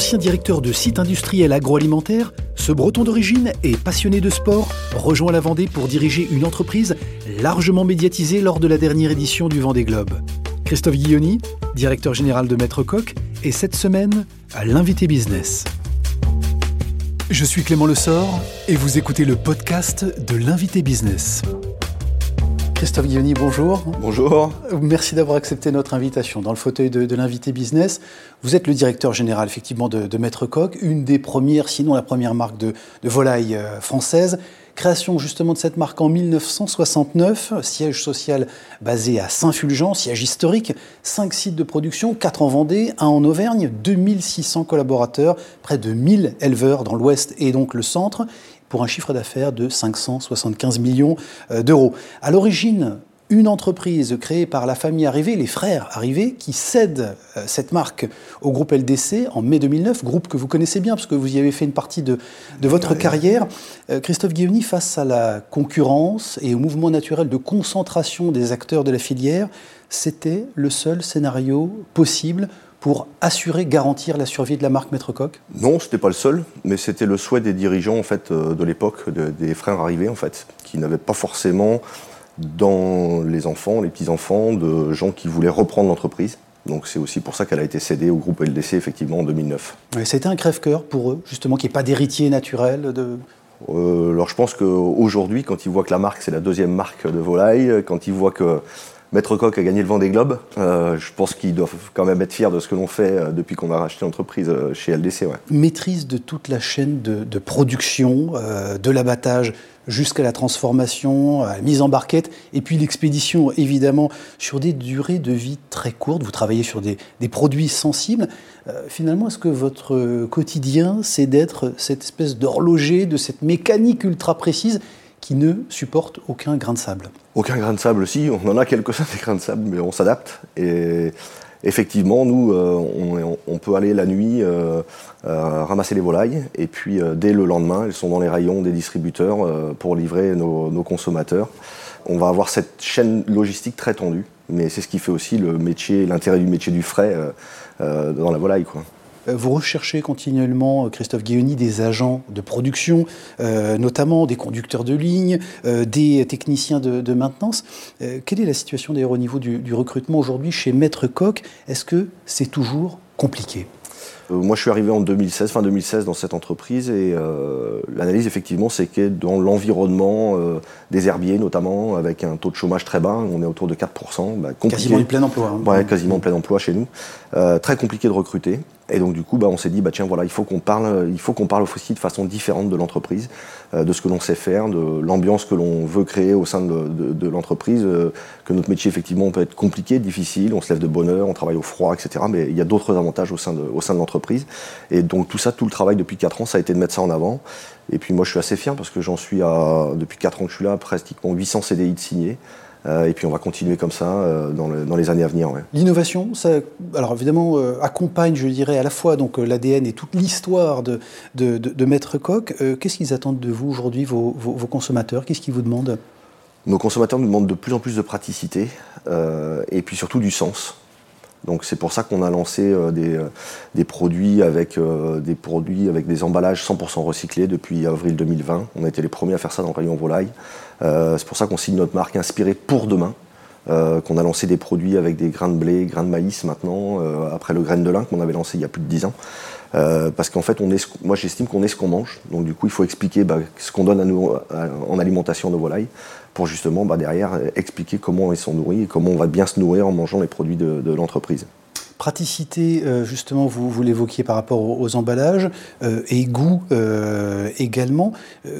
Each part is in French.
Ancien directeur de site industriel agroalimentaire, ce breton d'origine et passionné de sport rejoint la Vendée pour diriger une entreprise largement médiatisée lors de la dernière édition du Vendée Globe. Christophe Guilloni, directeur général de Maître Coq, est cette semaine à l'invité business. Je suis Clément Lessort et vous écoutez le podcast de l'invité business. Christophe Guilloni, bonjour. Bonjour. Merci d'avoir accepté notre invitation dans le fauteuil de, l'invité business. Vous êtes le directeur général effectivement de, Maître Coq, une des premières, sinon la première marque de, de volaille euh, française. Création justement de cette marque en 1969, siège social basé à Saint-Fulgent, siège historique, cinq sites de production, quatre en Vendée, un en Auvergne, 2600 collaborateurs, près de 1000 éleveurs dans l'ouest et donc le centre pour un chiffre d'affaires de 575 millions euh, d'euros. À l'origine, une entreprise créée par la famille Arrivé, les frères Arrivé, qui cède euh, cette marque au groupe LDC en mai 2009, groupe que vous connaissez bien parce que vous y avez fait une partie de, de votre carrière. Euh, Christophe Guillaumy, face à la concurrence et au mouvement naturel de concentration des acteurs de la filière, c'était le seul scénario possible pour assurer, garantir la survie de la marque Maître Coq Non, ce n'était pas le seul, mais c'était le souhait des dirigeants en fait, euh, de l'époque, des frères arrivés, en fait, qui n'avaient pas forcément dans les enfants, les petits-enfants, de gens qui voulaient reprendre l'entreprise. Donc c'est aussi pour ça qu'elle a été cédée au groupe LDC effectivement en 2009. C'était un crève-cœur pour eux, justement, qu'il n'y ait pas d'héritier naturel de... Euh, alors je pense qu'aujourd'hui, quand ils voient que la marque c'est la deuxième marque de volaille, quand ils voient que Maître Coq a gagné le Vendée Globe. Euh, je pense qu'ils doivent quand même être fiers de ce que l'on fait euh, depuis qu'on a racheté l'entreprise euh, chez LDC. Maîtrise de toute la chaîne de, production, de l'abattage jusqu'à la transformation, à la mise en barquette, et puis l'expédition, évidemment, sur des durées de vie très courtes. Vous travaillez sur des produits sensibles. finalement, est-ce que votre quotidien, c'est d'être cette espèce d'horloger, de cette mécanique ultra précise qui ne supporte aucun grain de sable Aucun grain de sable, si, on en a quelques-uns des grains de sable, mais on s'adapte. Et effectivement, nous, euh, on, peut aller la nuit euh, euh, ramasser les volailles, et puis dès le lendemain, elles sont dans les rayons des distributeurs pour livrer nos, consommateurs. On va avoir cette chaîne logistique très tendue, mais c'est ce qui fait aussi le métier, l'intérêt du métier du frais dans la volaille. Quoi. Euh, vous recherchez continuellement, euh, Christophe Guéoni, des agents de production, euh, notamment des conducteurs de ligne, des techniciens de, maintenance. quelle est la situation d'ailleurs au niveau du recrutement aujourd'hui chez Maître Coq? Est-ce que c'est toujours compliqué? Moi, je suis arrivé en 2016, fin 2016, dans cette entreprise et euh, l'analyse, effectivement, c'est que dans l'environnement euh, des herbiers, notamment, avec un taux de chômage très bas, on est autour de 4%. Bah, quasiment du plein emploi. Hein. Ouais, quasiment plein emploi chez nous. très compliqué de recruter. Et donc, du coup, bah, on s'est dit, bah, tiens, voilà, il faut qu'on parle, il faut qu'on parle aussi de façon différente de l'entreprise, de ce que l'on sait faire, de l'ambiance que l'on veut créer au sein de, l'entreprise, que notre métier, effectivement, peut être compliqué, difficile, on se lève de bonne heure, on travaille au froid, etc. Mais il y a d'autres avantages au sein de, au sein de l'entreprise et donc tout ça, tout le travail depuis 4 ans, ça a été de mettre ça en avant. Et puis moi, je suis assez fier parce que j'en suis à, depuis 4 ans que je suis là, pratiquement 800 CDI de signés. Euh, et puis on va continuer comme ça euh, dans, les années à venir. L'innovation, ça, alors évidemment, euh, accompagne, je dirais, à la fois donc l'ADN et toute l'histoire de, de, Maître Coq. Qu'est-ce qu'ils attendent de vous aujourd'hui, vos, vos, consommateurs? Qu'est-ce qu'ils vous demandent? Nos consommateurs nous demandent de plus en plus de praticité et puis surtout du sens. Donc c'est pour ça qu'on a lancé euh, euh, des, produits avec, euh, des produits avec des emballages 100% recyclés depuis avril 2020. On a été les premiers à faire ça dans le rayon volaille. c'est pour ça qu'on signe notre marque inspirée pour demain. Qu'on a lancé des produits avec des grains de blé, grains de maïs maintenant, après le grain de lin qu'on avait lancé il y a plus de 10 ans. parce qu'en fait, moi j'estime qu'on est ce qu'on mange. Donc du coup, il faut expliquer bah, ce qu'on donne en alimentation à nos volailles pour justement bah, derrière expliquer comment ils sont nourris et comment on va bien se nourrir en mangeant les produits de, l'entreprise. Praticité, euh, justement, vous, vous l'évoquiez par rapport aux, emballages, euh, et goût euh, également.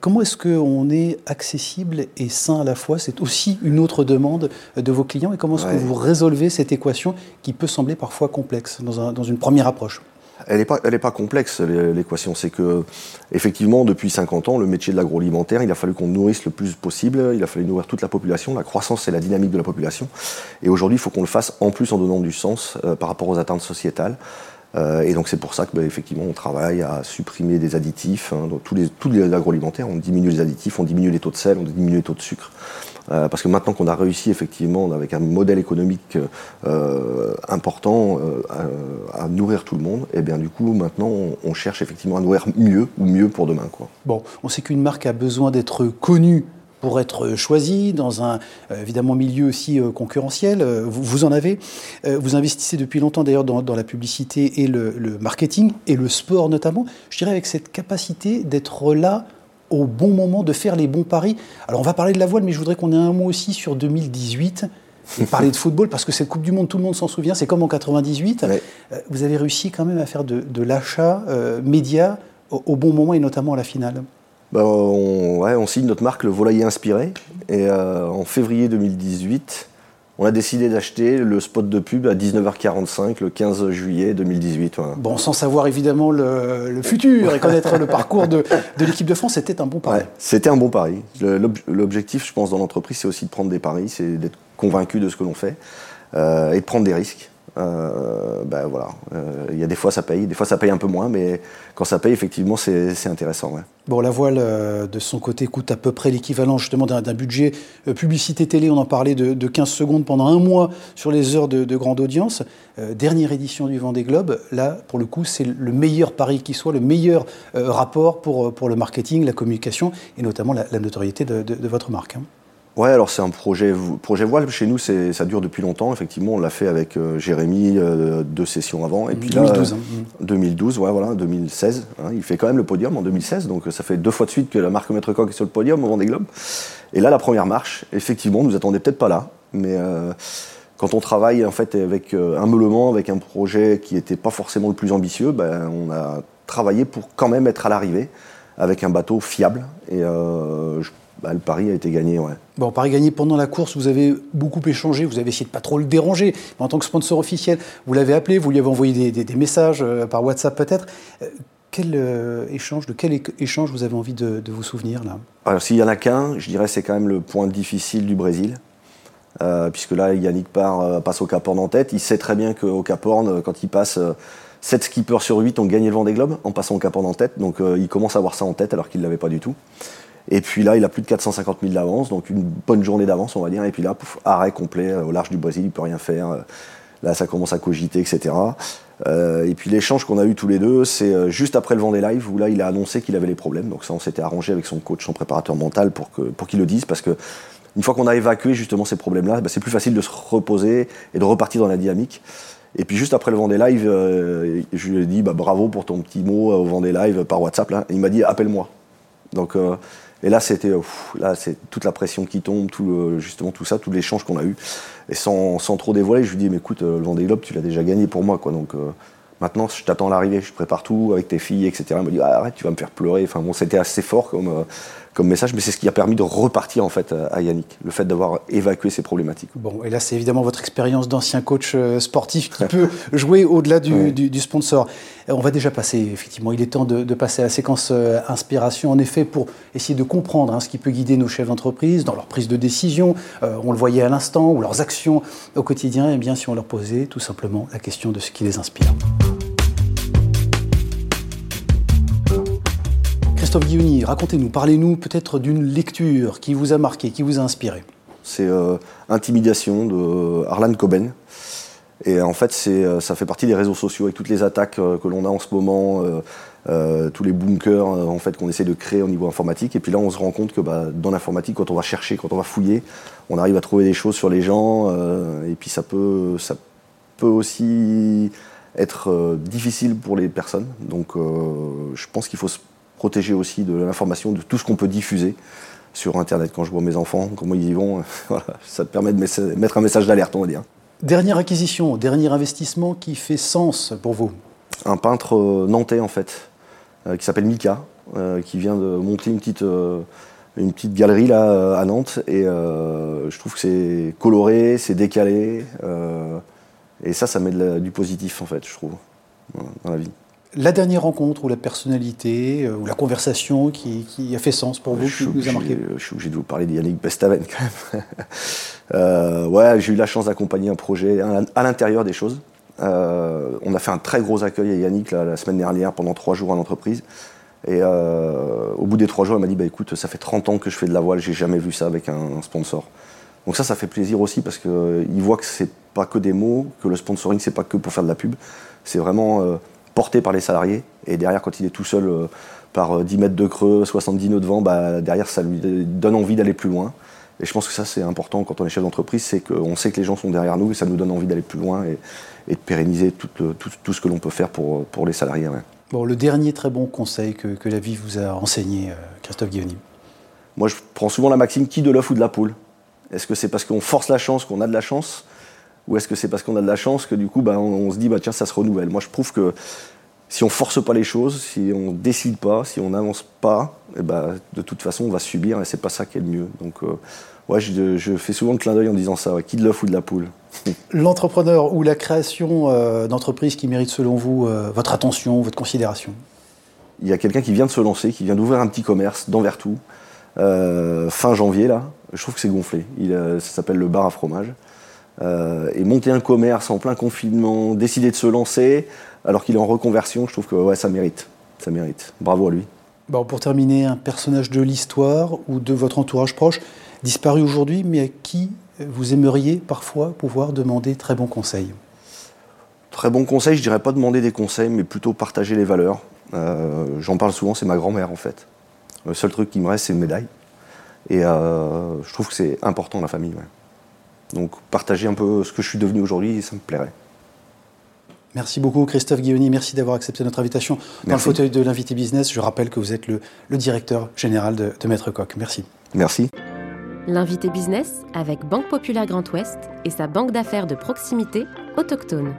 comment est-ce qu'on est accessible et sain à la fois? C'est aussi une autre demande de vos clients. Et comment est-ce que vous résolvez cette équation qui peut sembler parfois complexe dans une première approche? Elle n'est pas, complexe, l'équation. C'est que, effectivement, depuis 50 ans, le métier de l'agroalimentaire, il a fallu qu'on nourrisse le plus possible, il a fallu nourrir toute la population. La croissance, c'est la dynamique de la population. Et aujourd'hui, il faut qu'on le fasse en plus en donnant du sens euh, par rapport aux attentes sociétales. Et donc c'est pour ça que bah, effectivement on travaille à supprimer des additifs. Hein, tous les, tous les agroalimentaires, on diminue les additifs, on diminue les taux de sel, on diminue les taux de sucre. Euh, parce que maintenant qu'on a réussi effectivement avec un modèle économique euh, important euh, à, nourrir tout le monde, et eh bien du coup maintenant on, cherche effectivement à nourrir mieux ou mieux pour demain. Bon, on sait qu'une marque a besoin d'être connue pour être choisie dans un évidemment milieu aussi concurrentiel. Vous, en avez. vous investissez depuis longtemps d'ailleurs dans, la publicité et le, le, marketing et le sport notamment. Je dirais avec cette capacité d'être là au bon moment, de faire les bons paris. Alors on va parler de la voile, mais je voudrais qu'on ait un mot aussi sur 2018 et parler de football, parce que cette Coupe du Monde, tout le monde s'en souvient, c'est comme en 98. Euh, vous avez réussi quand même à faire de, l'achat euh, média au, bon moment et notamment à la finale. Bah, on, ouais, on, signe notre marque, le Volailler Inspiré. Et euh, en février 2018, on a décidé d'acheter le spot de pub à 19h45 le 15 juillet 2018. Bon, sans savoir évidemment le, futur et connaître le parcours de, l'équipe de France, c'était un bon pari. c'était un bon pari. L'objectif, je pense, dans l'entreprise, c'est aussi de prendre des paris, c'est d'être convaincu de ce que l'on fait euh, et de prendre des risques. Euh, ben voilà, euh, il y a des fois ça paye, des fois ça paye un peu moins, mais quand ça paye, effectivement, c'est intéressant. Bon, la voile, de son côté, coûte à peu près l'équivalent justement d'un budget publicité télé, on en parlait, de, 15 secondes pendant un mois sur les heures de, grande audience. dernière édition du Vendée Globe, là, pour le coup, c'est le meilleur pari qui soit, le meilleur rapport pour, pour le marketing, la communication et notamment la, notoriété de, votre marque. Hein. Ouais, alors c'est un projet, projet voile. Chez nous, ça dure depuis longtemps. Effectivement, on l'a fait avec euh, Jérémy euh, deux sessions avant. Et puis 2012. 2012, hein. ouais, voilà, 2016. Hein. il fait quand même le podium en 2016. Donc ça fait deux fois de suite que la marque Maître Coq est sur le podium au Vendée Globe. Et là, la première marche, effectivement, on nous attendait peut-être pas là. Mais euh, quand on travaille en fait avec un meulement, avec un projet qui n'était pas forcément le plus ambitieux, ben, on a travaillé pour quand même être à l'arrivée avec un bateau fiable. Et je bah, le pari a été gagné, ouais. Bon, pari gagné pendant la course, vous avez beaucoup échangé, vous avez essayé de pas trop le déranger, mais en tant que sponsor officiel, vous l'avez appelé, vous lui avez envoyé des, messages euh, par WhatsApp peut-être. Euh, quel euh, échange, de quel échange vous avez envie de, vous souvenir là? Alors s'il y en a qu'un, je dirais c'est quand même le point difficile du Brésil. puisque là, Yannick part, passe au Cap Horn en tête. Il sait très bien qu'au Cap Horn, quand il passe 7 skippers sur 8 ont gagné le Vendée Globe en passant au Cap Horn en tête. Donc il commence à avoir ça en tête alors qu'il ne l'avait pas du tout. Et puis là, il a plus de 450 000 d'avance, donc une bonne journée d'avance, on va dire. Et puis là, arrêt complet euh, au large du Brésil, il peut rien faire. Euh, là, ça commence à cogiter, etc. Euh, et puis l'échange qu'on a eu tous les deux, c'est juste après le Vendée Live, où là, il a annoncé qu'il avait les problèmes. Donc ça, on s'était arrangé avec son coach, son préparateur mental, pour qu'il pour le dise, parce que une fois qu'on a évacué justement ces problèmes-là, bah, c'est plus facile de se reposer et de repartir dans la dynamique. Et puis juste après le Vendée Live, je lui ai dit bah, bravo pour ton petit mot au Vendée Live par WhatsApp. Il m'a dit appelle-moi. Donc et là, c'était là, c'est toute la pression qui tombe, tout justement tout ça, tout l'échange qu'on a eu. Et sans, trop dévoiler, je lui dis, mais écoute, euh, le Vendée Globe, tu l'as déjà gagné pour moi, quoi. Donc euh, maintenant, je t'attends l'arrivée, je prépare tout avec tes filles, etc. Il me dit, ah, arrête, tu vas me faire pleurer. Enfin bon, c'était assez fort comme, euh, comme message, mais c'est ce qui a permis de repartir en fait à Yannick, le fait d'avoir évacué ces problématiques. Bon, et là c'est évidemment votre expérience d'ancien coach euh, sportif qui peut jouer au-delà du, sponsor. On va déjà passer, effectivement, il est temps de, passer à la séquence euh, inspiration, en effet, pour essayer de comprendre hein, ce qui peut guider nos chefs d'entreprise dans leur prise de décision, euh, on le voyait à l'instant, ou leurs actions au quotidien, et bien si on leur posait tout simplement la question de ce qui les inspire. Christophe racontez-nous, parlez-nous peut-être d'une lecture qui vous a marqué, qui vous a inspiré. C'est euh, Intimidation de Harlan Coben. Et en fait, euh, ça fait partie des réseaux sociaux avec toutes les attaques euh, que l'on a en ce moment, tous les bunkers en fait, qu'on essaie de créer au niveau informatique. Et puis là, on se rend compte que bah, dans l'informatique, quand on va chercher, quand on va fouiller, on arrive à trouver des choses sur les gens. et puis ça peut, ça peut aussi être difficile pour les personnes. Donc je pense qu'il faut se protéger aussi de l'information, de tout ce qu'on peut diffuser sur Internet. Quand je vois mes enfants, comment ils y vont, ça te permet de mettre un message d'alerte, on va dire. Dernière acquisition, dernier investissement qui fait sens pour vous? Un peintre euh, nantais, en fait, euh, qui s'appelle Mika, euh, qui vient de monter une petite, une petite galerie là, à Nantes. Et je trouve que c'est coloré, c'est décalé. et ça, ça met du positif, en fait, je trouve, dans la vie la dernière rencontre ou la personnalité euh, ou la conversation qui, a fait sens pour vous, qui vous a marqué Je suis obligé de vous parler d'Yannick Bestaven quand même. Euh, ouais, j'ai eu la chance d'accompagner un projet à l'intérieur des choses. on a fait un très gros accueil à Yannick la, semaine dernière pendant trois jours à l'entreprise. Et au bout des trois jours, il m'a dit bah, écoute, ça fait 30 ans que je fais de la voile, j'ai jamais vu ça avec un, sponsor. Donc ça, ça fait plaisir aussi parce qu'il voit que c'est pas que des mots, que le sponsoring, c'est pas que pour faire de la pub. C'est vraiment porté par les salariés. Et derrière, quand il est tout seul par 10 mètres de creux, 70 nœuds de vent, bah, derrière, ça lui donne envie d'aller plus loin. Et je pense que ça, c'est important quand on est chef d'entreprise, c'est qu'on sait que les gens sont derrière nous et ça nous donne envie d'aller plus loin et, de pérenniser tout, tout, ce que l'on peut faire pour, pour les salariés. Bon, le dernier très bon conseil que, que la vie vous a enseigné, euh, Christophe Guillaume Moi, je prends souvent la maxime qui de l'œuf ou de la poule? Est-ce que c'est parce qu'on force la chance qu'on a de la chance? Ou est-ce que c'est parce qu'on a de la chance que du coup, bah, on, se dit, bah, tiens, ça se renouvelle Moi, je trouve que si on force pas les choses, si on décide pas, si on n'avance pas, et eh ben, de toute façon, on va subir et c'est pas ça qui est le mieux. Donc, euh, ouais, je, fais souvent le clin d'œil en disant ça qui de l'œuf ou de la poule L'entrepreneur ou la création euh, d'entreprise qui mérite, selon vous, euh, votre attention, votre considération? Il y a quelqu'un qui vient de se lancer, qui vient d'ouvrir un petit commerce dans Vertou, fin janvier, là. Je trouve que c'est gonflé. Il, ça s'appelle le bar à fromage. Et monter un commerce en plein confinement, décider de se lancer, alors qu'il est en reconversion, je trouve que ouais, ça mérite. Ça mérite. Bravo à lui. Bon, pour terminer, un personnage de l'histoire ou de votre entourage proche disparu aujourd'hui, mais à qui vous aimeriez parfois pouvoir demander très bons conseils? Très bons conseils, je dirais pas demander des conseils, mais plutôt partager les valeurs. Euh, j'en parle souvent, c'est ma grand-mère en fait. Le seul truc qui me reste, c'est une médaille. Et euh, je trouve que c'est important la famille. Donc partager un peu ce que je suis devenu aujourd'hui, ça me plairait. Merci beaucoup Christophe Guilloni, merci d'avoir accepté notre invitation dans le fauteuil de l'invité business. Je rappelle que vous êtes le, directeur général de, de Maître Coq. Merci. Merci. L'invité business avec Banque Populaire Grand Ouest et sa banque d'affaires de proximité autochtone.